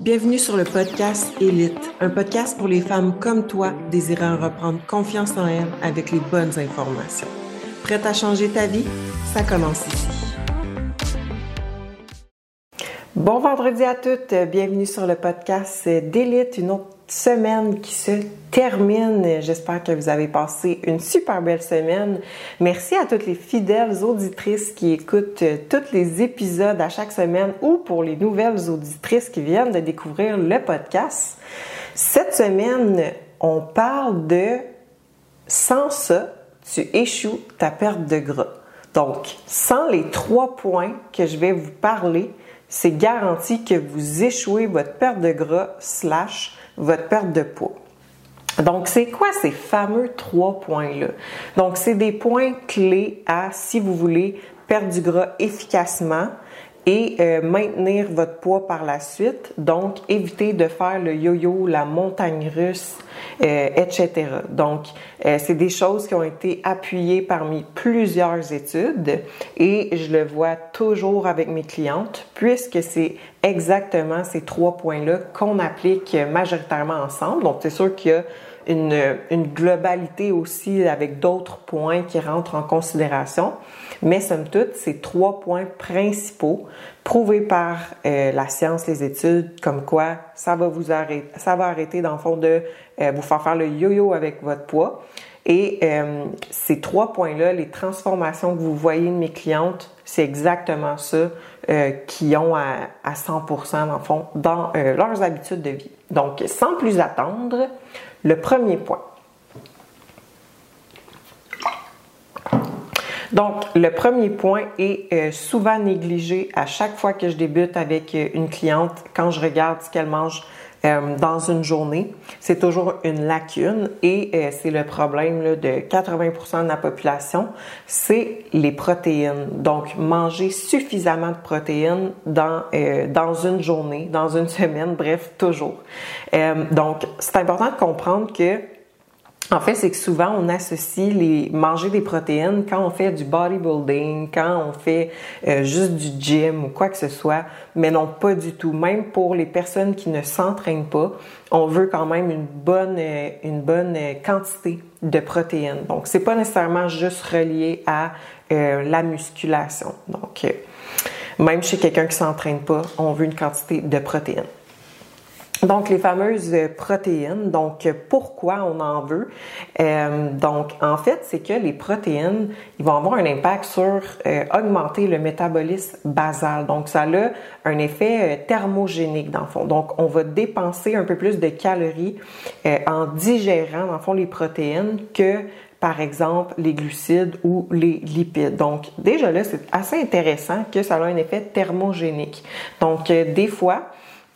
Bienvenue sur le podcast Élite, un podcast pour les femmes comme toi désirant reprendre confiance en elles avec les bonnes informations. Prête à changer ta vie? Ça commence ici. Bon vendredi à toutes, bienvenue sur le podcast d'Élite, une autre semaine qui se termine. J'espère que vous avez passé une super belle semaine. Merci à toutes les fidèles auditrices qui écoutent tous les épisodes à chaque semaine ou pour les nouvelles auditrices qui viennent de découvrir le podcast. Cette semaine, on parle de sans ça, tu échoues ta perte de gras. Donc, sans les trois points que je vais vous parler, c'est garanti que vous échouez votre perte de gras slash votre perte de poids. Donc, c'est quoi ces fameux trois points-là? Donc, c'est des points clés à, si vous voulez, perdre du gras efficacement, et euh, maintenir votre poids par la suite. Donc, éviter de faire le yo-yo, la montagne russe, euh, etc. Donc, euh, c'est des choses qui ont été appuyées parmi plusieurs études et je le vois toujours avec mes clientes puisque c'est exactement ces trois points-là qu'on applique majoritairement ensemble. Donc, c'est sûr qu'il y a une, globalité aussi avec d'autres points qui rentrent en considération. Mais somme toute, ces trois points principaux prouvés par euh, la science, les études, comme quoi ça va vous arrêter, ça va arrêter dans le fond de euh, vous faire faire le yo-yo avec votre poids. Et euh, ces trois points-là, les transformations que vous voyez de mes clientes, c'est exactement ça qui ont à, à 100% dans le fond dans leurs habitudes de vie. Donc, sans plus attendre, le premier point. Donc, le premier point est euh, souvent négligé à chaque fois que je débute avec euh, une cliente quand je regarde ce qu'elle mange euh, dans une journée. C'est toujours une lacune et c'est le problème de 80% de la population, c'est les protéines. Donc, manger suffisamment de protéines dans, dans une journée, dans une semaine, bref, toujours. donc, c'est important de comprendre que en fait, c'est que souvent on associe les manger des protéines quand on fait du bodybuilding, quand on fait euh, juste du gym ou quoi que ce soit, mais non pas du tout. Même pour les personnes qui ne s'entraînent pas, on veut quand même une bonne euh, une bonne euh, quantité de protéines. Donc c'est pas nécessairement juste relié à la musculation. Donc même chez quelqu'un qui s'entraîne pas, on veut une quantité de protéines. Donc, les fameuses protéines. Donc, pourquoi on en veut? Euh, donc, en fait, c'est que les protéines, ils vont avoir un impact sur euh, augmenter le métabolisme basal. Donc, ça a un effet euh, thermogénique, dans le fond. Donc, on va dépenser un peu plus de calories en digérant, dans le fond, les protéines que par exemple les glucides ou les lipides. Donc déjà là, c'est assez intéressant que ça a un effet thermogénique. Donc des fois,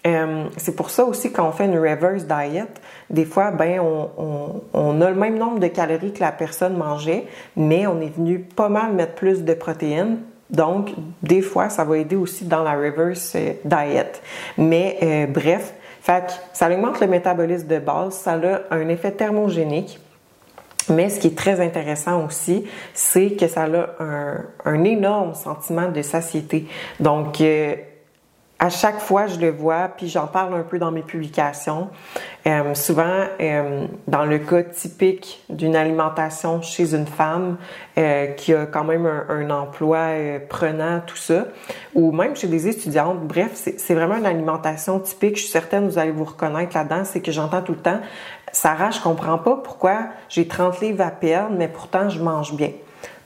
euh, c'est pour ça aussi quand on fait une reverse diet, des fois, ben, on, on, a le même nombre de calories que la personne mangeait, mais on est venu pas mal mettre plus de protéines. Donc, des fois, ça va aider aussi dans la reverse euh, diet. Mais euh, bref, fait ça augmente le métabolisme de base, ça a un effet thermogénique. Mais ce qui est très intéressant aussi, c'est que ça a un, un énorme sentiment de satiété. Donc, à chaque fois, je le vois, puis j'en parle un peu dans mes publications. Euh, souvent, euh, dans le cas typique d'une alimentation chez une femme euh, qui a quand même un, emploi prenant, tout ça, ou même chez des étudiantes, bref, c'est vraiment une alimentation typique. Je suis certaine vous allez vous reconnaître là-dedans, c'est que j'entends tout le temps, Sarah, je comprends pas pourquoi j'ai 30 livres à perdre, mais pourtant je mange bien.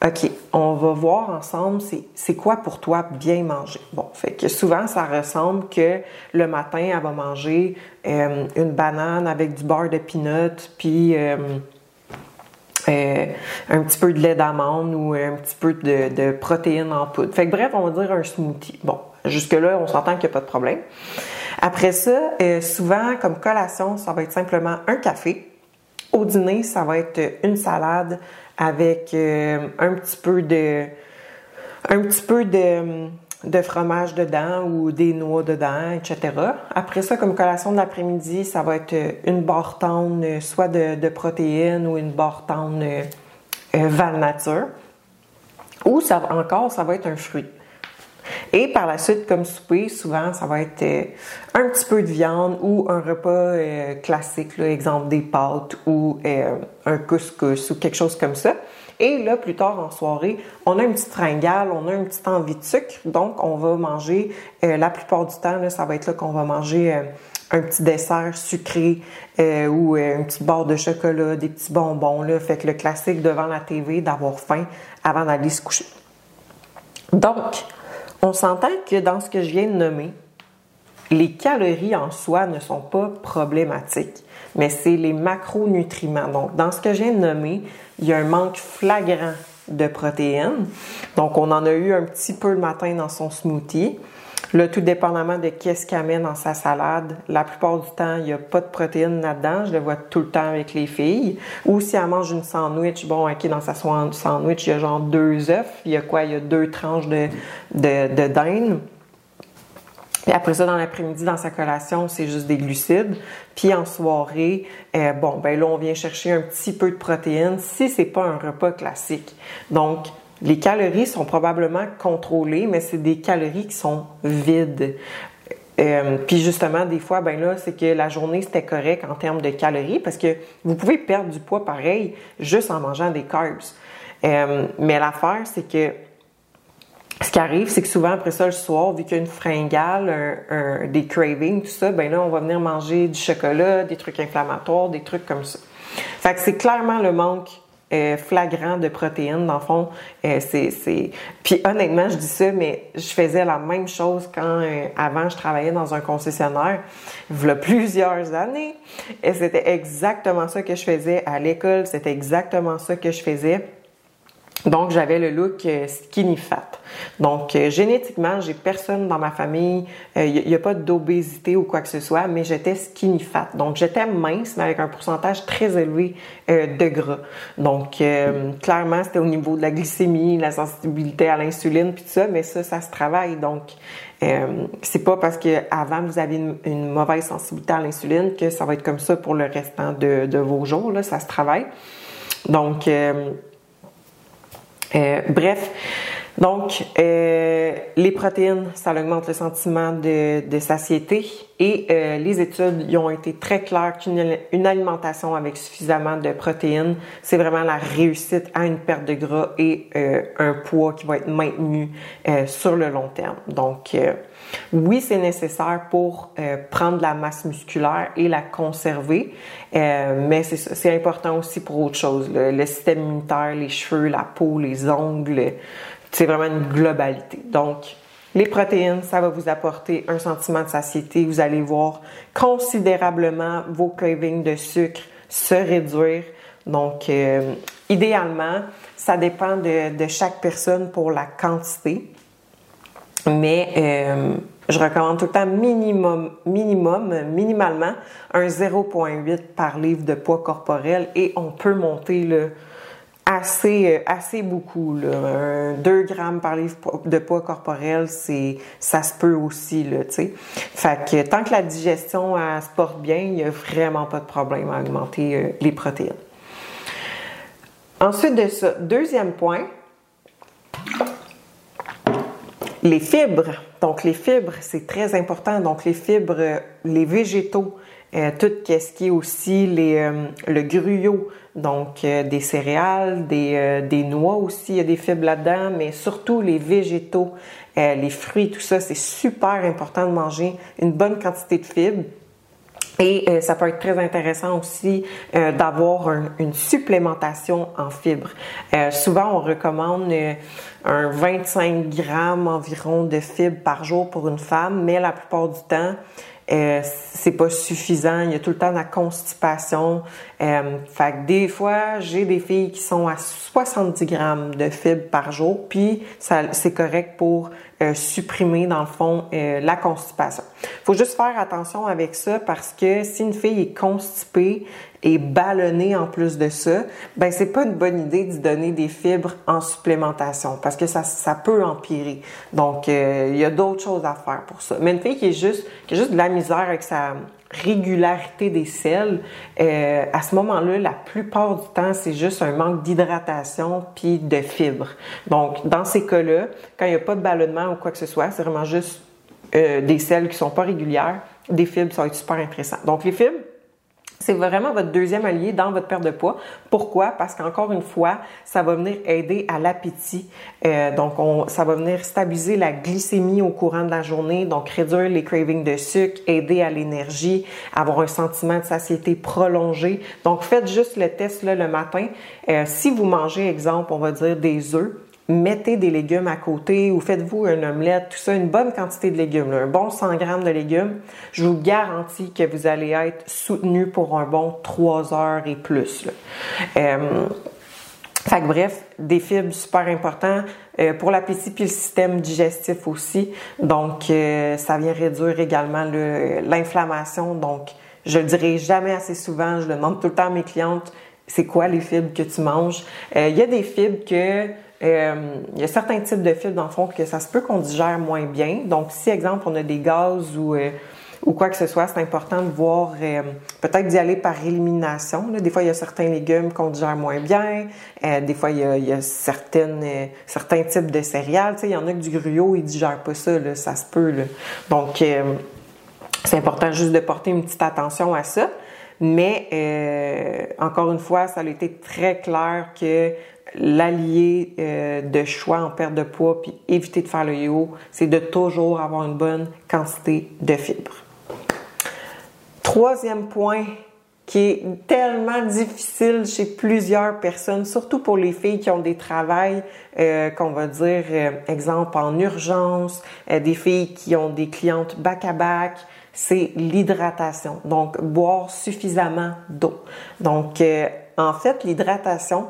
OK, on va voir ensemble, c'est quoi pour toi bien manger. Bon, fait que souvent, ça ressemble que le matin, elle va manger euh, une banane avec du beurre de peanut, puis euh, euh, un petit peu de lait d'amande ou un petit peu de, de protéines en poudre. Fait que bref, on va dire un smoothie. Bon, jusque-là, on s'entend qu'il n'y a pas de problème. Après ça, souvent, comme collation, ça va être simplement un café. Au dîner, ça va être une salade avec euh, un petit peu de un petit peu de, de, fromage dedans ou des noix dedans, etc. Après ça, comme collation de l'après-midi, ça va être une barre tendre, soit de, de protéines ou une barre tendre euh, val nature. Ou ça, encore, ça va être un fruit. Et par la suite, comme souper, souvent, ça va être euh, un petit peu de viande ou un repas euh, classique, exemple des pâtes ou euh, un couscous ou quelque chose comme ça. Et là, plus tard en soirée, on a une petite fringale, on a une petite envie de sucre, donc on va manger, la plupart du temps, ça va être là qu'on va manger un petit dessert sucré ou une petite barre de chocolat, des petits bonbons. Là. Fait que le classique devant la TV, d'avoir faim avant d'aller se coucher. Donc, on s'entend que dans ce que je viens de nommer, les calories en soi ne sont pas problématiques, mais c'est les macronutriments. Donc, dans ce que je viens de nommer, il y a un manque flagrant de protéines. Donc, on en a eu un petit peu le matin dans son smoothie. Là, tout dépendamment de qu'est-ce qu'elle met dans sa salade, la plupart du temps, il n'y a pas de protéines là-dedans. Je le vois tout le temps avec les filles. Ou si elle mange une sandwich, bon, OK, dans sa sandwich, il y a genre deux œufs. Il y a quoi? Il y a deux tranches de, de, de après ça, dans l'après-midi, dans sa collation, c'est juste des glucides. Puis en soirée, euh, bon, ben là, on vient chercher un petit peu de protéines si c'est pas un repas classique. Donc, les calories sont probablement contrôlées, mais c'est des calories qui sont vides. Euh, puis justement, des fois, ben là, c'est que la journée c'était correct en termes de calories parce que vous pouvez perdre du poids pareil juste en mangeant des carbs. Euh, mais l'affaire, c'est que ce qui arrive, c'est que souvent après ça le soir, vu qu'il y a une fringale, des cravings, tout ça, ben là, on va venir manger du chocolat, des trucs inflammatoires, des trucs comme ça. Fait que c'est clairement le manque euh, flagrant de protéines. Dans le fond, euh, c'est, Puis honnêtement, je dis ça, mais je faisais la même chose quand euh, avant je travaillais dans un concessionnaire, il y a plusieurs années. Et c'était exactement ça que je faisais à l'école, c'était exactement ça que je faisais. Donc, j'avais le look euh, skinny fat. Donc, euh, génétiquement, j'ai personne dans ma famille, il euh, n'y a, pas d'obésité ou quoi que ce soit, mais j'étais skinny fat. Donc, j'étais mince, mais avec un pourcentage très élevé de gras. Donc, clairement, c'était au niveau de la glycémie, la sensibilité à l'insuline, puis tout ça, mais ça, ça se travaille. Donc, c'est pas parce que avant vous avez une, mauvaise sensibilité à l'insuline que ça va être comme ça pour le restant de, vos jours. Là, ça se travaille. Donc, bref, donc euh, les protéines, ça augmente le sentiment de, satiété et euh, les études y ont été très claires qu'une alimentation avec suffisamment de protéines, c'est vraiment la réussite à une perte de gras et un poids qui va être maintenu sur le long terme. Donc oui, c'est nécessaire pour euh, prendre la masse musculaire et la conserver, euh, mais c'est important aussi pour autre chose. Le, système immunitaire, les cheveux, la peau, les ongles, c'est vraiment une globalité. Donc, les protéines, ça va vous apporter un sentiment de satiété. Vous allez voir considérablement vos cravings de sucre se réduire. Donc, euh, idéalement, ça dépend de, chaque personne pour la quantité. Mais euh, je recommande tout le temps minimum, minimum, minimalement un 0,8 par livre de poids corporel et on peut monter le assez, euh, assez beaucoup. Là. 2 grammes par livre de poids corporel, c'est, ça se peut aussi, là, tu sais. Fait que tant que la digestion elle, se porte bien, il n'y a vraiment pas de problème à augmenter euh, les protéines. Ensuite de ça, deuxième point, les fibres. Donc, les fibres, c'est très important. Donc, les fibres, les végétaux, euh, tout ce qui est aussi euh, le gruyot, donc euh, des céréales, des, des, noix aussi, il y a des fibres là-dedans, mais surtout les végétaux, les fruits, tout ça, c'est super important de manger une bonne quantité de fibres. Et ça peut être très intéressant aussi d'avoir une supplémentation en fibres. souvent, on recommande un 25 grammes environ de fibres par jour pour une femme, mais la plupart du temps, euh, c'est pas suffisant. Il y a tout le temps de la constipation. Euh, fait que des fois, j'ai des filles qui sont à 70 grammes de fibres par jour, puis c'est correct pour euh, supprimer dans le fond euh, la constipation. Faut juste faire attention avec ça parce que si une fille est constipée, et ballonnée en plus de ça, ben c'est pas une bonne idée d'y donner des fibres en supplémentation parce que ça, ça peut empirer. Donc euh, il y a d'autres choses à faire pour ça. Mais une fille qui est juste qui a juste de la misère avec sa régularité des selles, euh, à ce moment-là, la plupart du temps, c'est juste un manque d'hydratation puis de fibres. Donc, dans ces cas-là, quand il n'y a pas de ballonnement ou quoi que ce soit, c'est vraiment juste euh, des selles qui sont pas régulières, des fibres, ça va être super intéressant. Donc, les fibres, c'est vraiment votre deuxième allié dans votre perte de poids. Pourquoi? Parce qu'encore une fois, ça va venir aider à l'appétit. Euh, donc, on, ça va venir stabiliser la glycémie au courant de la journée, donc réduire les cravings de sucre, aider à l'énergie, avoir un sentiment de satiété prolongé. Donc, faites juste le test le matin. Euh, si vous mangez, exemple, on va dire des œufs, mettez des légumes à côté ou faites-vous un omelette, tout ça, une bonne quantité de légumes, un bon 100 grammes de légumes, je vous garantis que vous allez être soutenu pour un bon 3 heures et plus. Euh, fait que bref, des fibres super importants euh, pour l'appétit puis le système digestif aussi. Donc, euh, ça vient réduire également l'inflammation. Donc, je le dirai jamais assez souvent. Je le demande tout le temps à mes clientes. C'est quoi les fibres que tu manges? Il y a des fibres que euh, il y a certains types de fibres, dans le fond, que ça se peut qu'on digère moins bien. Donc, si, exemple, on a des gaz ou, euh, ou quoi que ce soit, c'est important de voir, euh, peut-être d'y aller par élimination. Des fois, il y a certains légumes qu'on digère moins bien. des fois, il y a, certaines, certains types de céréales. il y en a que du gruau, ils digèrent pas ça. ça se peut. Donc, c'est important juste de porter une petite attention à ça. Mais encore une fois, ça a été très clair que l'allié euh, de choix en perte de poids puis éviter de faire le yo, c'est de toujours avoir une bonne quantité de fibres. Troisième point qui est tellement difficile chez plusieurs personnes, surtout pour les filles qui ont des travails, euh, qu'on va dire, euh, exemple en urgence, des filles qui ont des clientes back-à-back, c'est l'hydratation. Donc, boire suffisamment d'eau. Donc, en fait, l'hydratation,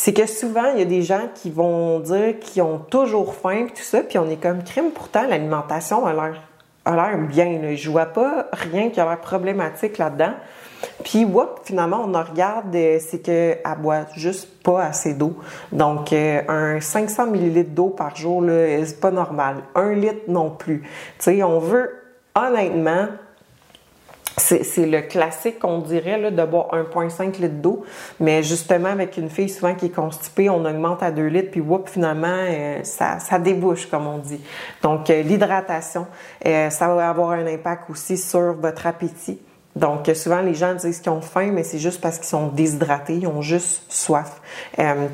c'est que souvent, il y a des gens qui vont dire qu'ils ont toujours faim, tout ça, puis on est comme crime. Pourtant, l'alimentation a l'air a l'air bien. Là. Je vois pas rien qui a l'air problématique là-dedans. Puis, whoop, finalement, on en regarde, euh, c'est qu'elle boit juste pas assez d'eau. Donc, euh, un 500 ml d'eau par jour, c'est pas normal. Un litre non plus. Tu sais, on veut, honnêtement, c'est le classique qu'on dirait là, de boire 1,5 litre d'eau, mais justement avec une fille souvent qui est constipée, on augmente à 2 litres, puis whoop, finalement, euh, ça, ça débouche, comme on dit. Donc euh, l'hydratation, euh, ça va avoir un impact aussi sur votre appétit. Donc, souvent, les gens disent qu'ils ont faim, mais c'est juste parce qu'ils sont déshydratés, ils ont juste soif.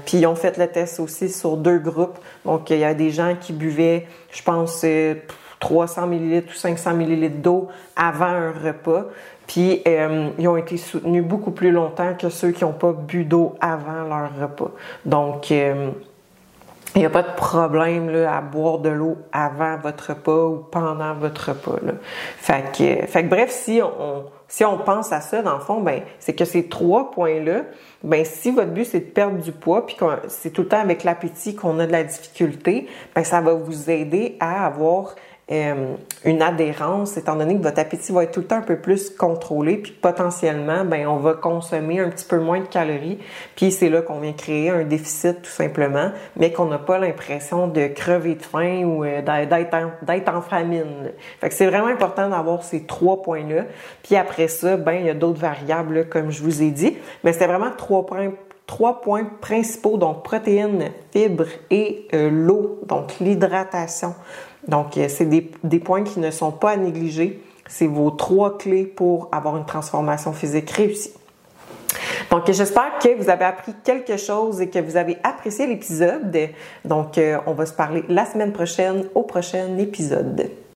puis, ils ont fait le test aussi sur deux groupes. Donc, il y a des gens qui buvaient, je pense, 300 ml ou 500 ml d'eau avant un repas. Puis euh, ils ont été soutenus beaucoup plus longtemps que ceux qui n'ont pas bu d'eau avant leur repas. Donc euh, il n'y a pas de problème là, à boire de l'eau avant votre repas ou pendant votre repas. Fait, que, bref, si on, si on pense à ça, dans le fond, ben, c'est que ces trois points-là, ben, si votre but c'est de perdre du poids, puis c'est tout le temps avec l'appétit qu'on a de la difficulté, ben, ça va vous aider à avoir euh, une adhérence, étant donné que votre appétit va être tout le temps un peu plus contrôlé, puis potentiellement, ben on va consommer un petit peu moins de calories, puis c'est là qu'on vient créer un déficit tout simplement, mais qu'on n'a pas l'impression de crever de faim ou euh, d'être en, famine. Fait que c'est vraiment important d'avoir ces trois points-là. Puis après ça, ben il y a d'autres variables comme je vous ai dit, mais c'était vraiment trois points trois points principaux, donc protéines, fibres et euh, l'eau, donc l'hydratation. Donc, euh, c'est des, points qui ne sont pas à négliger. C'est vos trois clés pour avoir une transformation physique réussie. Donc, j'espère que vous avez appris quelque chose et que vous avez apprécié l'épisode. Donc, euh, on va se parler la semaine prochaine au prochain épisode.